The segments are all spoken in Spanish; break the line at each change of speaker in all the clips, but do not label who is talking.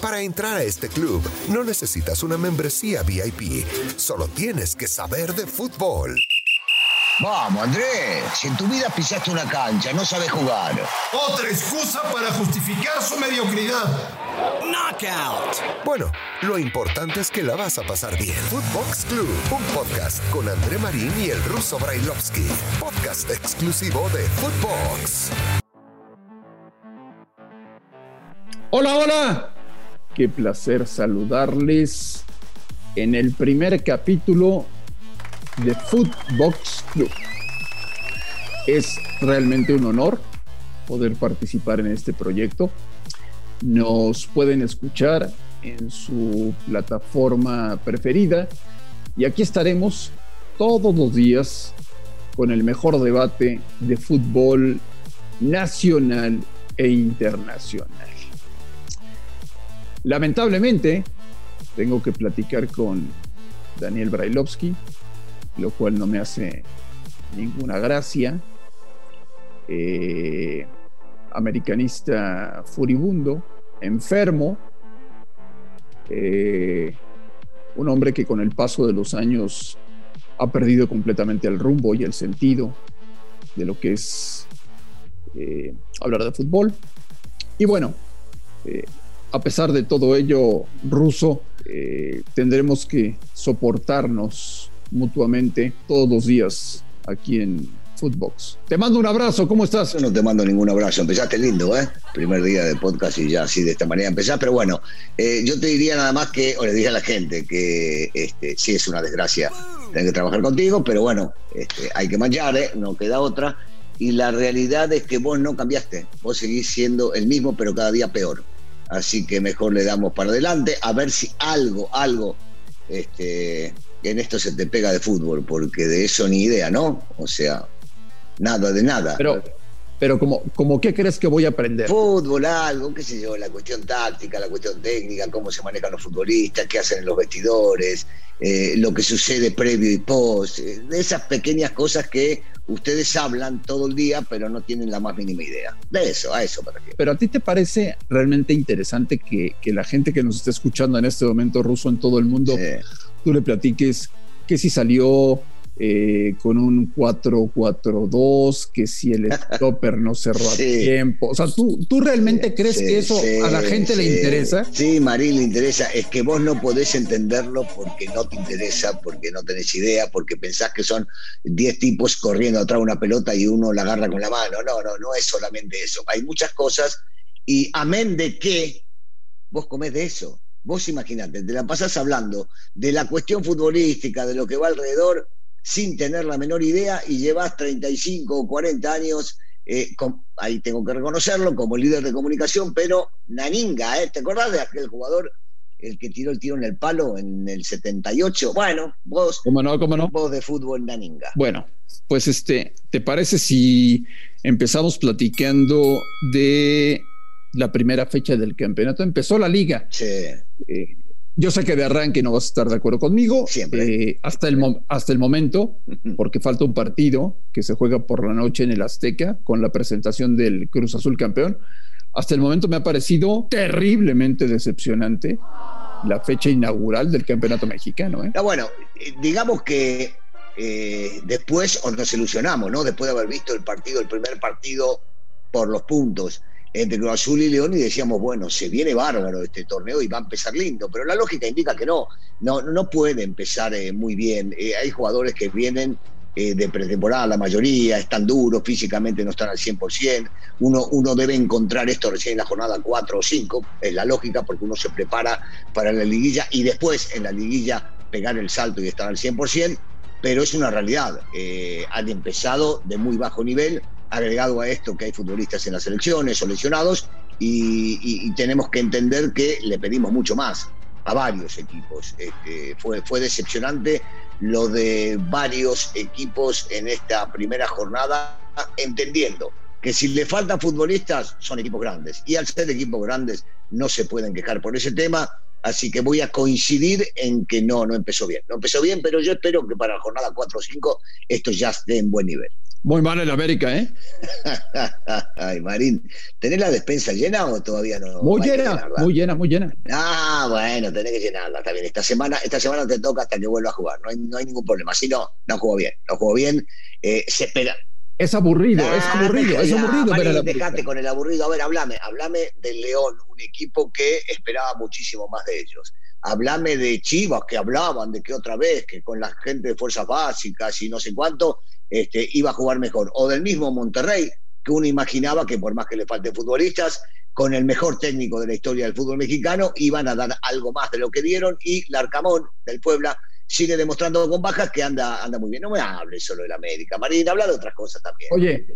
Para entrar a este club no necesitas una membresía VIP, solo tienes que saber de fútbol.
Vamos, Andrés, si en tu vida pisaste una cancha, no sabes jugar.
Otra excusa para justificar su mediocridad.
Knockout. Bueno, lo importante es que la vas a pasar bien. Footbox Club, un podcast con André Marín y el ruso Brailovsky. Podcast exclusivo de Footbox.
Hola, hola. Qué placer saludarles en el primer capítulo de Footbox Club. Es realmente un honor poder participar en este proyecto. Nos pueden escuchar en su plataforma preferida y aquí estaremos todos los días con el mejor debate de fútbol nacional e internacional. Lamentablemente, tengo que platicar con Daniel Brailovsky, lo cual no me hace ninguna gracia. Eh, americanista furibundo, enfermo, eh, un hombre que con el paso de los años ha perdido completamente el rumbo y el sentido de lo que es eh, hablar de fútbol. Y bueno, a pesar de todo ello, ruso, tendremos que soportarnos mutuamente todos los días aquí en Footbox. Te mando un abrazo, ¿cómo estás?
Yo no te mando ningún abrazo, empezaste lindo, ¿eh? Primer día de podcast y ya así de esta manera empezás, pero bueno, eh, yo te diría nada más que, o le dije a la gente que este, sí es una desgracia tener que trabajar contigo, pero bueno, este, hay que manchar, ¿eh? No queda otra. Y la realidad es que vos no cambiaste, vos seguís siendo el mismo, pero cada día peor. Así que mejor le damos para adelante, a ver si algo, algo este, en esto se te pega de fútbol, porque de eso ni idea, ¿no? O sea, nada de nada.
Pero, pero como, como ¿qué crees que voy a aprender?
Fútbol, algo, qué sé yo, la cuestión táctica, la cuestión técnica, cómo se manejan los futbolistas, qué hacen en los vestidores, eh, lo que sucede previo y post, eh, de esas pequeñas cosas que ustedes hablan todo el día, pero no tienen la más mínima idea. De eso, a eso para qué.
Pero a ti te parece realmente interesante que, que, la gente que nos está escuchando en este momento ruso en todo el mundo tú le platiques que si salió eh, con un 4-4-2, que si el stopper no cerró a tiempo. O sea, ¿tú, tú realmente crees que eso a la gente le interesa?
Sí, Marín, le interesa. Es que vos no podés entenderlo porque no te interesa, porque no tenés idea, porque pensás que son 10 tipos corriendo atrás de una pelota y uno la agarra con la mano. No, no, no es solamente eso. Hay muchas cosas y amén de que vos comés de eso. Vos imaginate, te la pasás hablando de la cuestión futbolística, de lo que va alrededor, sin tener la menor idea y llevas 35 o 40 años, eh, ahí tengo que reconocerlo, como líder de comunicación, pero Naninga, ¿eh? ¿te acordás de aquel jugador, el que tiró el tiro en el palo en el 78? Bueno, vos,
¿Cómo no, cómo no?
vos de fútbol Naninga.
Bueno, pues este, ¿te parece si empezamos platicando de la primera fecha del campeonato. Empezó la liga.
Sí.
Eh, yo sé que de arranque no vas a estar de acuerdo conmigo.
Siempre.
Eh, hasta, el hasta el momento, porque falta un partido que se juega por la noche en el Azteca con la presentación del Cruz Azul campeón. Hasta el momento me ha parecido terriblemente decepcionante la fecha inaugural del campeonato mexicano. ¿eh?
Bueno, digamos que después nos ilusionamos, ¿no? Después de haber visto el partido, el primer partido por los puntos entre Cruz Azul y León y decíamos, bueno, se viene bárbaro este torneo y va a empezar lindo, pero la lógica indica que no, no, no puede empezar eh, muy bien. Eh, hay jugadores que vienen eh, de pretemporada, la mayoría, están duros, físicamente no están al 100%, uno, uno debe encontrar esto recién en la jornada 4 o 5, es la lógica porque uno se prepara para la liguilla y después en la liguilla pegar el salto y estar al 100%, pero es una realidad, han empezado de muy bajo nivel, agregado a esto que hay futbolistas en las selecciones o lesionados y, tenemos que entender que le pedimos mucho más a varios equipos. Este, fue, fue decepcionante lo de varios equipos en esta primera jornada, entendiendo que si le faltan futbolistas son equipos grandes y al ser equipos grandes no se pueden quejar por ese tema. Así que voy a coincidir en que no, no empezó bien. No empezó bien, pero yo espero que para la jornada 4 o 5 esto ya esté en buen nivel.
Muy mal el América, ¿eh?
Ay, Marín, ¿tenés la despensa llena o todavía no?
Muy llena, muy llena, muy llena.
Ah, bueno, tenés que llenarla, está bien. Esta semana, esta semana te toca hasta que vuelva a jugar, no hay, no hay ningún problema. Si no, no jugó bien, no jugó bien. Eh, se espera.
Es aburrido, es
Ah,
aburrido, es aburrido.
Marín,
al
dejate con el aburrido. A ver, hablame, hablame del León, un equipo que esperaba muchísimo más de ellos. Hablame de Chivas, que hablaban de que otra vez, que con la gente de fuerzas básicas y no sé cuánto, este, iba a jugar mejor. O del mismo Monterrey, que uno imaginaba que por más que le falten futbolistas, con el mejor técnico de la historia del fútbol mexicano, iban a dar algo más de lo que dieron. Y Larcamón, del Puebla, sigue demostrando con bajas que anda, anda muy bien. No me hables solo del América, Marín, habla de otras cosas también.
Oye,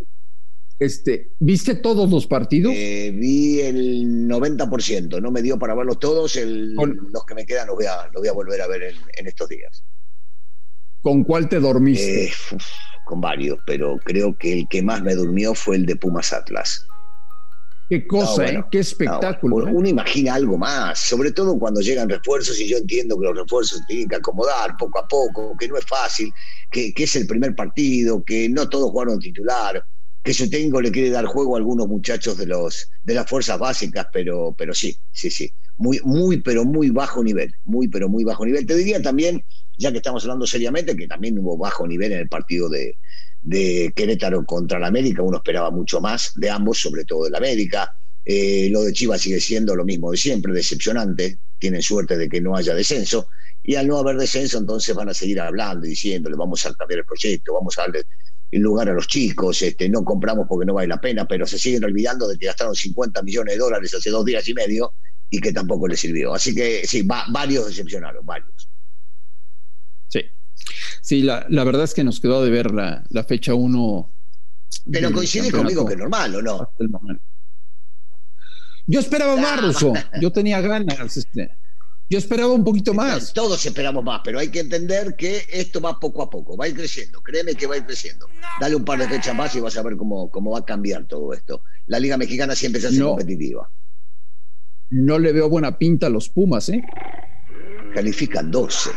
este, ¿viste todos los partidos?
Eh, vi el 90%, no me dio para verlos todos, el-
Con-
los que me quedan los voy a, los voy a volver a ver en, en estos días.
¿Con cuál te dormiste?
Eh, uf, con varios, pero creo que el que más me durmió fue el de Pumas Atlas.
Qué cosa,
no, bueno,
¿eh? Qué espectáculo.
No,
¿eh?
uno imagina algo más, sobre todo cuando llegan refuerzos y yo entiendo que los refuerzos tienen que acomodar poco a poco, que no es fácil, que, que es el primer partido, que no todos jugaron titular, que su técnico le quiere dar juego a algunos muchachos de los de las fuerzas básicas, pero, pero sí, sí, sí, muy, muy, pero muy bajo nivel, muy, pero muy bajo nivel. Te diría también, ya que estamos hablando seriamente, que también hubo bajo nivel en el partido de, de Querétaro contra la América, uno esperaba mucho más de ambos, sobre todo del América. Eh, lo de Chivas sigue siendo lo mismo de siempre, decepcionante. Tienen suerte de que no haya descenso. Y al no haber descenso, entonces van a seguir hablando diciéndole, vamos a cambiar el proyecto, vamos a darle lugar a los chicos, este, no compramos porque no vale la pena, pero se siguen olvidando de que gastaron 50 millones de dólares hace dos días y medio y que tampoco les sirvió. Así que sí, va- varios decepcionaron, varios.
Sí. Sí, la, la verdad es que nos quedó de ver la, la fecha 1.
Pero coincide conmigo que es normal, ¿o no?
Yo esperaba más. Russo. Yo tenía ganas. Este. Yo esperaba un poquito más.
Todos esperamos más, pero hay que entender que esto va poco a poco, va a ir creciendo, créeme que va a ir creciendo. Dale un par de fechas más y vas a ver cómo, cómo va a cambiar todo esto. La Liga Mexicana siempre se hace
No.
competitiva.
No le veo buena pinta a los Pumas, ¿eh?
Califican 12.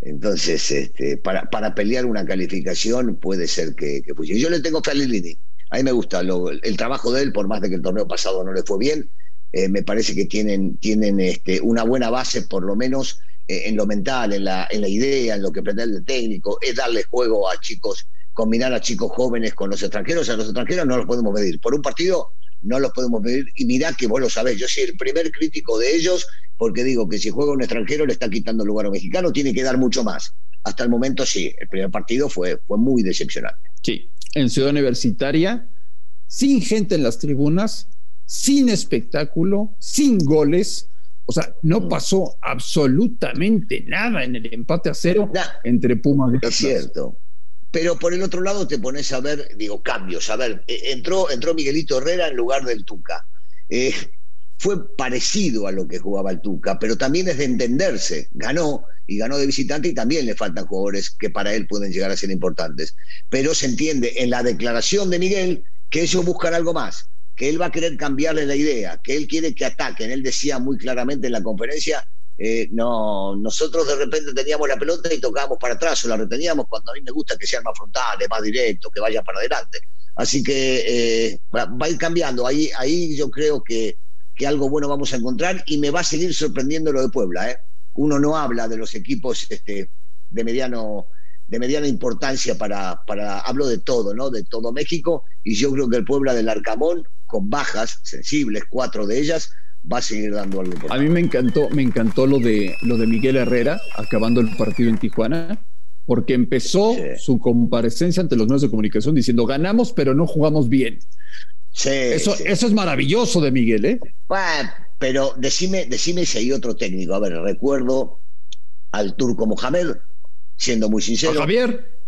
Entonces, este, para, para pelear una calificación puede ser que, que funcione. Yo le tengo fe a Lilini. A mí me gusta lo- el trabajo de él, por más de que el torneo pasado no le fue bien. Eh, me parece que tienen, tienen este, una buena base, por lo menos eh, en lo mental, en la, en la idea, en lo que pretende el técnico, es darle juego a chicos, combinar a chicos jóvenes con los extranjeros. A los extranjeros no los podemos medir. Por un partido no los podemos medir. Y mirá que vos lo sabés, yo soy el primer crítico de ellos porque digo que si juega un extranjero le está quitando lugar a un mexicano, tiene que dar mucho más. Hasta el momento sí, el primer partido fue, fue muy decepcionante.
Sí. En Ciudad Universitaria, sin gente en las tribunas, sin espectáculo, sin goles. O sea, no
Mm.
pasó absolutamente nada en el empate a cero
Nah,
entre Pumas y
es cierto. Pero por el otro lado te pones a ver, digo, cambios. A ver, eh, entró, entró Miguelito Herrera en lugar del Tuca. Eh, fue parecido a lo que jugaba el Tuca, pero también es de entenderse. Ganó y ganó de visitante y también le faltan jugadores que para él pueden llegar a ser importantes. Pero se entiende en la declaración de Miguel que ellos buscan algo más, que él va a querer cambiarle la idea, que él quiere que ataquen. Él decía muy claramente en la conferencia, eh, no, nosotros de repente teníamos la pelota y tocábamos para atrás o la reteníamos cuando a mí me gusta que sean más frontales, más directos, que vaya para adelante. Así que eh, va, va a ir cambiando. Ahí, ahí yo creo que, que algo bueno vamos a encontrar y me va a seguir sorprendiendo lo de Puebla. ¿eh? Uno no habla de los equipos este, de mediano de mediana importancia para, para, hablo de todo, ¿no? De todo México, y yo creo que el Puebla del Arcamón, con bajas sensibles, cuatro de ellas, va a seguir dando algo
A mí me encantó, me encantó lo de lo de Miguel Herrera acabando el partido en Tijuana, porque empezó
Sí.
su comparecencia ante los medios de comunicación diciendo ganamos, pero no jugamos bien.
Sí,
Eso,
sí.
eso es maravilloso de Miguel, ¿eh?
Bueno, pero decime, decime si hay otro técnico. A ver, recuerdo al turco Mohamed, siendo muy
A
sincero.
Javier,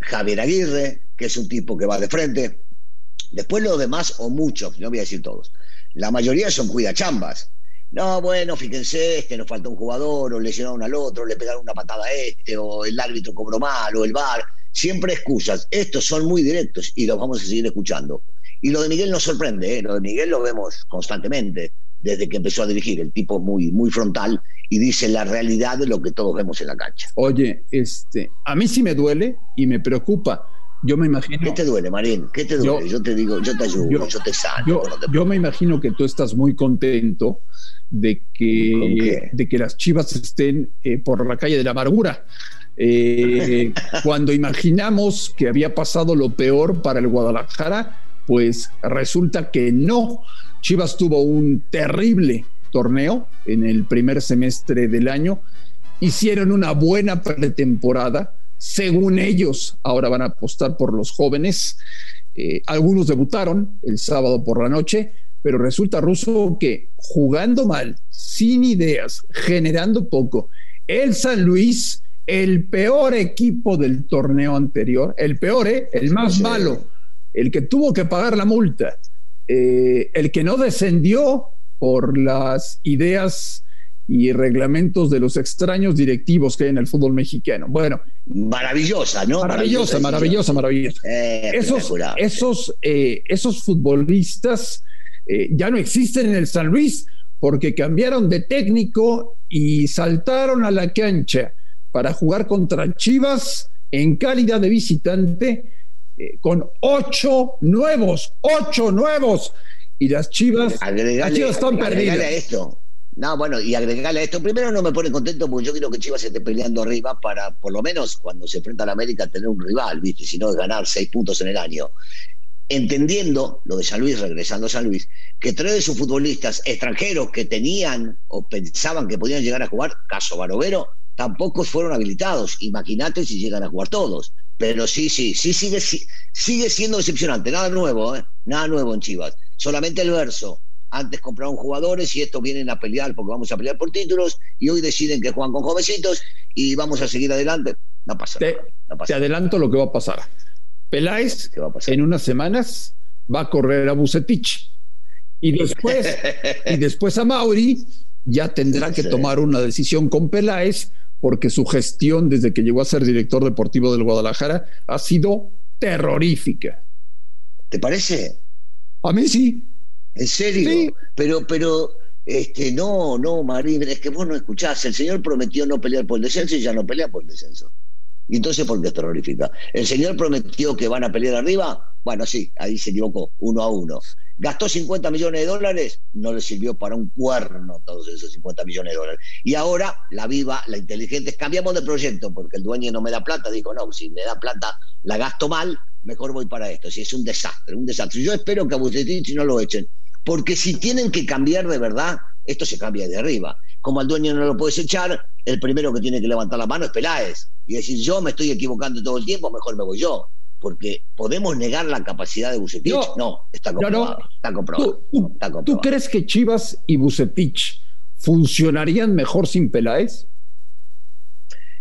Javier Aguirre, que es un tipo que va de frente. Después los demás, o muchos, no voy a decir todos, la mayoría son cuidachambas. No, bueno, fíjense, este nos falta un jugador, o lesionaron al otro, le pegaron una patada a este, o el árbitro cobró mal, o el VAR. Siempre excusas. Estos son muy directos y los vamos a seguir escuchando. Y lo de Miguel nos sorprende, ¿eh? lo de Miguel lo vemos constantemente desde que empezó a dirigir. El tipo muy, muy frontal y dice la realidad de lo que todos vemos en la cancha.
oye, este, a mí sí me duele y me preocupa Yo me imagino.
¿Qué te duele, Marín? ¿Qué te duele? Yo, te digo, yo te ayudo, yo, te sano.
Yo, me imagino que tú estás muy contento de que, de que las chivas estén eh, por la calle de la amargura. Eh, cuando imaginamos que había pasado lo peor para el Guadalajara, pues resulta que no. Chivas tuvo un terrible torneo en el primer semestre del año. Hicieron una buena pretemporada según ellos, ahora van a apostar por los jóvenes. Eh, algunos debutaron el sábado por la noche, pero resulta ruso que jugando mal, sin ideas, generando poco, el San Luis, el peor equipo del torneo anterior, el peor, ¿eh? el más malo, el que tuvo que pagar la multa, eh, el que no descendió por las ideas y reglamentos de los extraños directivos que hay en el fútbol mexicano. Bueno.
Maravillosa, ¿no?
Maravillosa, maravillosa, maravillosa. Eh, esos, esos, eh, esos futbolistas eh, ya no existen en el San Luis porque cambiaron de técnico y saltaron a la cancha para jugar contra Chivas en calidad de visitante con ocho nuevos, ocho nuevos. Y las Chivas, las Chivas están perdidas.
esto no, bueno, y agregarle a esto, primero no me pone contento porque yo quiero que Chivas esté peleando arriba para, por lo menos cuando se enfrenta a la América, tener un rival, ¿viste? Si no, ganar seis puntos en el año. Entendiendo lo de San Luis, regresando a San Luis, que tres de sus futbolistas extranjeros que tenían o pensaban que podían llegar a jugar, caso Barovero, tampoco fueron habilitados. Imagínate si llegan a jugar todos. Pero sí, sí, sí sigue, sigue siendo decepcionante. Nada nuevo, ¿eh? Nada nuevo en Chivas. Solamente el verso antes compraron jugadores y estos vienen a pelear porque vamos a pelear por títulos y hoy deciden que juegan con jovencitos y vamos a seguir adelante. No pasa
te, Te adelanto lo que va a pasar. Peláez en unas semanas va a correr a Bucetich y después, y después a Mauri ya tendrá que tomar una decisión con Peláez porque su gestión desde que llegó a ser director deportivo del Guadalajara ha sido terrorífica.
¿Te parece?
A mí sí.
¿En serio? Pero, pero, este, no, no, Marín, es que vos no escuchás. El señor prometió no pelear por el descenso y ya no pelea por el descenso. ¿Y entonces por qué es terrorífica? El señor prometió que van a pelear arriba. Bueno, sí, ahí se equivocó, uno a uno. Gastó 50 millones de dólares, no le sirvió para un cuerno todos esos 50 millones de dólares. Y ahora, la viva, la inteligente, cambiamos de proyecto porque el dueño no me da plata. Digo, no, si me da plata, la gasto mal, mejor voy para esto. Si es un desastre, un desastre. Yo espero que a Bucetich no lo echen porque si tienen que cambiar de verdad, esto se cambia de arriba. Como al dueño no lo puedes echar, el primero que tiene que levantar la mano es Peláez y decir yo me estoy equivocando todo el tiempo, mejor me voy yo. Porque podemos negar la capacidad de Bucetich. No, está comprobado. Está, comprobado
¿Tú, crees que Chivas y Bucetich funcionarían mejor sin Peláez?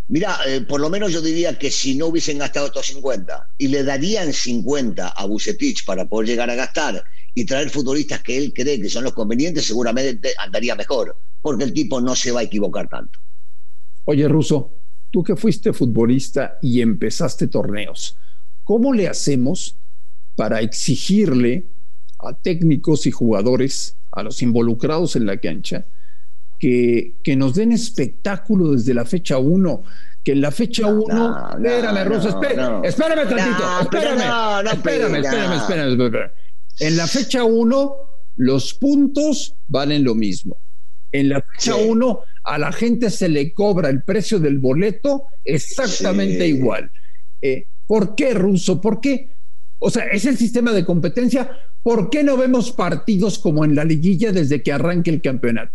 Mira, eh, por lo menos yo diría que si no hubiesen gastado estos 50 y le darían 50 a Bucetich para poder llegar a gastar y traer futbolistas que él cree que son los convenientes, seguramente andaría mejor, porque el tipo no se va a equivocar tanto.
Oye, Russo, tú que fuiste futbolista y empezaste torneos, ¿cómo le hacemos para exigirle a técnicos y jugadores, a los involucrados en la cancha, que, que nos den espectáculo desde la fecha 1? que en la fecha 1. espérame, Russo, espérame, espérame tantito. espérame, espérame, espérame, espérame, espérame. En la fecha 1, los puntos valen lo mismo. En la fecha 1, a la gente se le cobra el precio del boleto exactamente igual. Eh, ¿Por qué, Ruso? ¿Por qué? O sea, es el sistema de competencia. ¿Por qué no vemos partidos como en la liguilla desde que arranque el campeonato?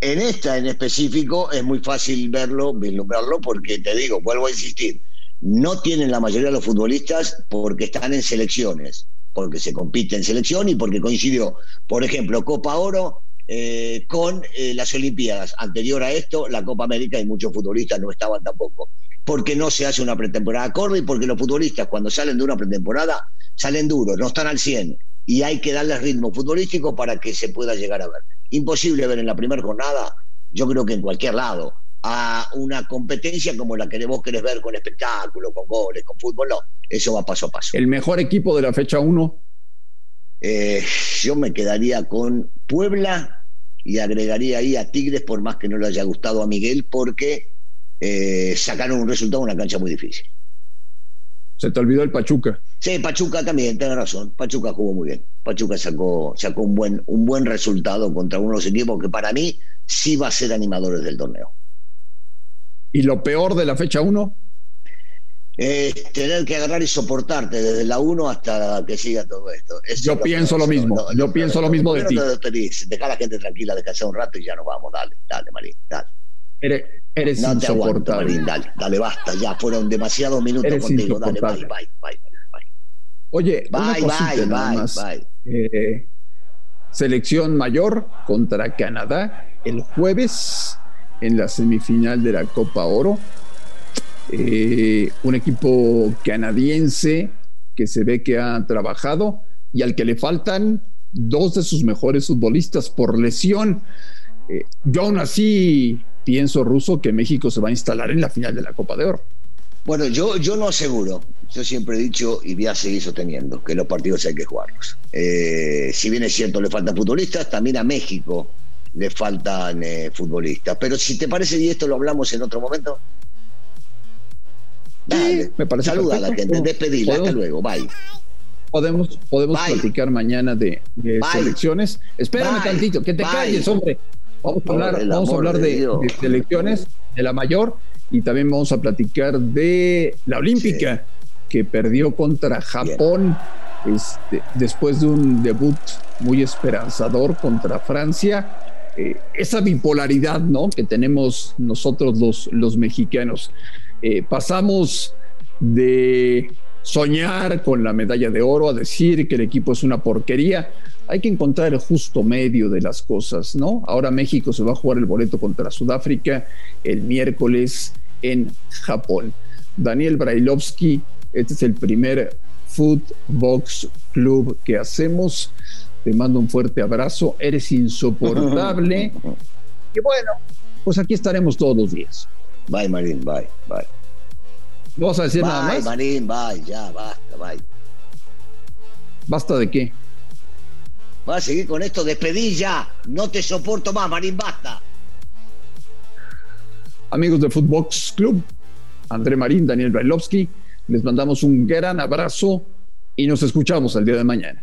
En esta en específico es muy fácil verlo, vislumbrarlo, porque te digo, vuelvo a insistir, no tienen la mayoría de los futbolistas porque están en selecciones porque se compite en selección y porque coincidió, por ejemplo, Copa Oro eh, con eh, las Olimpiadas. Anterior a esto, la Copa América y muchos futbolistas no estaban tampoco. Porque no se hace una pretemporada acorde y porque los futbolistas cuando salen de una pretemporada salen duros, no están al 100 y hay que darles ritmo futbolístico para que se pueda llegar a ver. Imposible ver en la primera jornada, yo creo que en cualquier lado, a una competencia como la que vos querés ver con espectáculo, con goles, con fútbol, no, eso va paso a paso.
¿El mejor equipo de la fecha 1?
Eh, yo me quedaría con Puebla y agregaría ahí a Tigres, por más que no le haya gustado a Miguel, porque eh, sacaron un resultado en una cancha muy difícil.
Se te olvidó el Pachuca.
Sí, Pachuca también, tenés razón. Pachuca jugó muy bien. Pachuca sacó, sacó un, buen, un buen resultado contra uno de los equipos que para mí sí va a ser animadores del torneo.
¿Y lo peor de la fecha 1?
tener que agarrar y soportarte desde la 1 hasta que siga todo esto.
yo pienso lo mismo, yo pienso lo mismo de ti.
Deja a la gente tranquila, descansar un rato y ya nos vamos. Dale, dale, Marín, dale.
Eres, eres no te aguanto, Marín,
dale, dale, basta, ya fueron demasiados minutos contigo. Dale, bye, bye, bye, bye.
Oye, bye, bye, bye, eh, selección mayor contra Canadá el jueves en la semifinal de la Copa Oro. Eh, un equipo canadiense que se ve que ha trabajado y al que le faltan dos de sus mejores futbolistas por lesión. Eh, yo aún así pienso, Ruso, que México se va a instalar en la final de la Copa de Oro.
Bueno, yo, yo no aseguro. Yo siempre he dicho y voy a seguir sosteniendo que los partidos hay que jugarlos. Eh, si bien es cierto, le faltan futbolistas, también a México le faltan futbolistas. Pero si te parece, y esto lo hablamos en otro momento, Dale, me parece Saluda a la gente, despedida, hasta luego, bye.
Podemos, podemos platicar mañana de, selecciones. Espérame tantito, que te calles, hombre. Vamos a hablar, vamos a hablar de, selecciones, de la mayor, y también vamos a platicar de la olímpica, que perdió contra Japón este, después de un debut muy esperanzador contra Francia. Eh, esa bipolaridad ¿no? que tenemos nosotros los, los mexicanos. Eh, pasamos de soñar con la medalla de oro a decir que el equipo es una porquería. Hay que encontrar el justo medio de las cosas, ¿no? Ahora México se va a jugar el boleto contra Sudáfrica el miércoles en Japón. Daniel Brailovsky, este es el primer Food Box Club que hacemos. Te mando un fuerte abrazo. Eres insoportable. y bueno, pues aquí estaremos todos los días.
Bye, Marín, bye, bye.
¿No vas a decir nada más?
Marín, bye, ya, basta, bye.
¿Basta de qué?
Va a seguir con esto, despedí ya. No te soporto más, Marín, basta.
Amigos de Footbox Club, André Marín, Daniel Brailovsky, les mandamos un gran abrazo y nos escuchamos el día de mañana.